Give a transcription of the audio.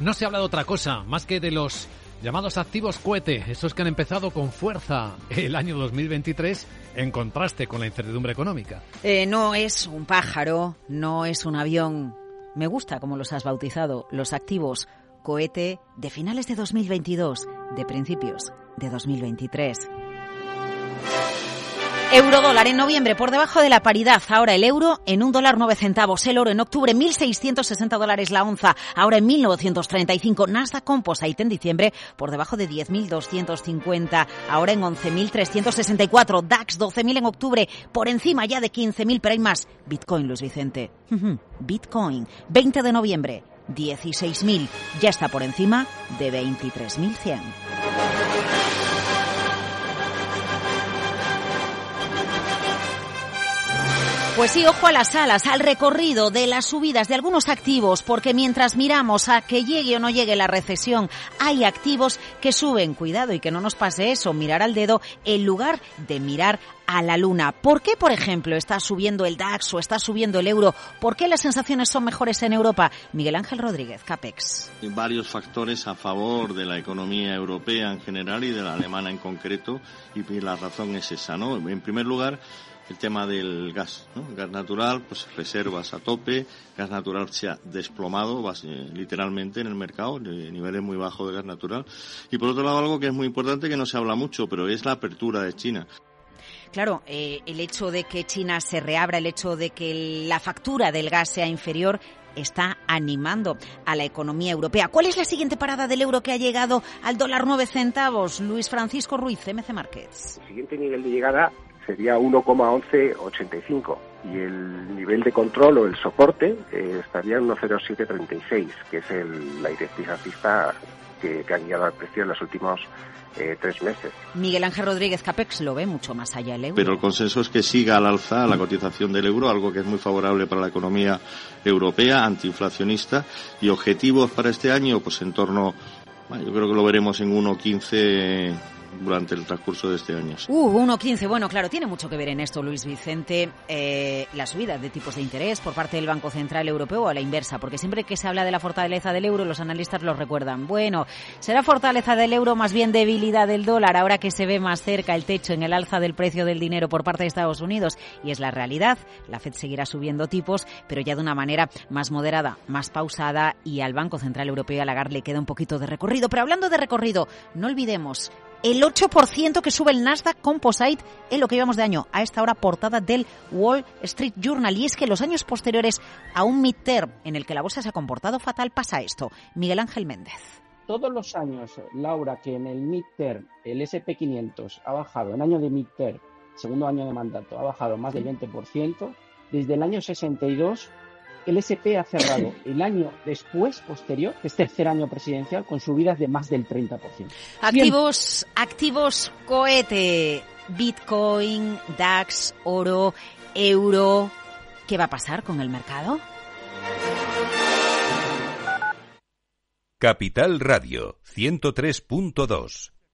no se habla de otra cosa más que de los llamados activos cohete, esos que han empezado con fuerza el año 2023 en contraste con la incertidumbre económica. Eh, no es un pájaro, no es un avión. Me gusta como los has bautizado, los activos cohete de finales de 2022, de principios de 2023. Eurodólar en noviembre por debajo de la paridad. Ahora el euro en un dólar nueve centavos. El oro en octubre 1.660 dólares la onza. Ahora en 1.935. Nasdaq Composite en diciembre por debajo de 10.250. Ahora en 11.364. DAX 12.000 en octubre por encima ya de 15.000. Pero hay más. Bitcoin, Luis Vicente. Bitcoin 20 de noviembre 16.000. Ya está por encima de 23.100. Pues sí, ojo a las alas, al recorrido de las subidas de algunos activos, porque mientras miramos a que llegue o no llegue la recesión, hay activos que suben. Cuidado y que no nos pase eso, mirar al dedo en lugar de mirar a la luna. ¿Por qué, por ejemplo, está subiendo el DAX o está subiendo el euro? ¿Por qué las sensaciones son mejores en Europa? Miguel Ángel Rodríguez, CAPEX. Varios factores a favor de la economía europea en general y de la alemana en concreto, y la razón es esa, ¿no? En primer lugar, el tema del gas, ¿no? gas natural, pues reservas a tope, gas natural se ha desplomado literalmente en el mercado, de niveles muy bajos de gas natural. Y por otro lado, algo que es muy importante que no se habla mucho, pero es la apertura de China. Claro, eh, el hecho de que China se reabra, el hecho de que la factura del gas sea inferior, está animando a la economía europea. ¿Cuál es la siguiente parada del euro que ha llegado al dólar nueve centavos? Luis Francisco Ruiz, MC Markets. El siguiente nivel de llegada sería 1,1185 y el nivel de control o el soporte eh, estaría en 1,0736, que es el, la directriz alcista que, que, ha guiado al precio en los últimos eh, tres meses. Miguel Ángel Rodríguez Capex lo ve mucho más allá el euro. Pero el consenso es que siga al alza la cotización del euro, algo que es muy favorable para la economía europea, antiinflacionista, y objetivos para este año, pues en torno, bueno, yo creo que lo veremos en 1,15 durante el transcurso de este año. Uh, 1,15. Bueno, claro, tiene mucho que ver en esto, Luis Vicente, eh, la subida de tipos de interés por parte del Banco Central Europeo o a la inversa, porque siempre que se habla de la fortaleza del euro, los analistas lo recuerdan. Bueno, será fortaleza del euro más bien debilidad del dólar ahora que se ve más cerca el techo en el alza del precio del dinero por parte de Estados Unidos. Y es la realidad. La Fed seguirá subiendo tipos, pero ya de una manera más moderada, más pausada y al Banco Central Europeo, a Lagarde, le queda un poquito de recorrido. Pero hablando de recorrido, no olvidemos el 8% que sube el Nasdaq Composite en lo que llevamos de año. A esta hora portada del Wall Street Journal. Y es que los años posteriores a un midterm en el que la bolsa se ha comportado fatal pasa esto. Miguel Ángel Méndez. Todos los años, Laura, que en el midterm el SP500 ha bajado, en año de midterm, segundo año de mandato, ha bajado más del 20%, desde el año 62 el SP ha cerrado el año después, posterior, que es tercer año presidencial, con subidas de más del 30%. Activos, activos cohete, Bitcoin, DAX, oro, euro. ¿Qué va a pasar con el mercado? Capital Radio 103.2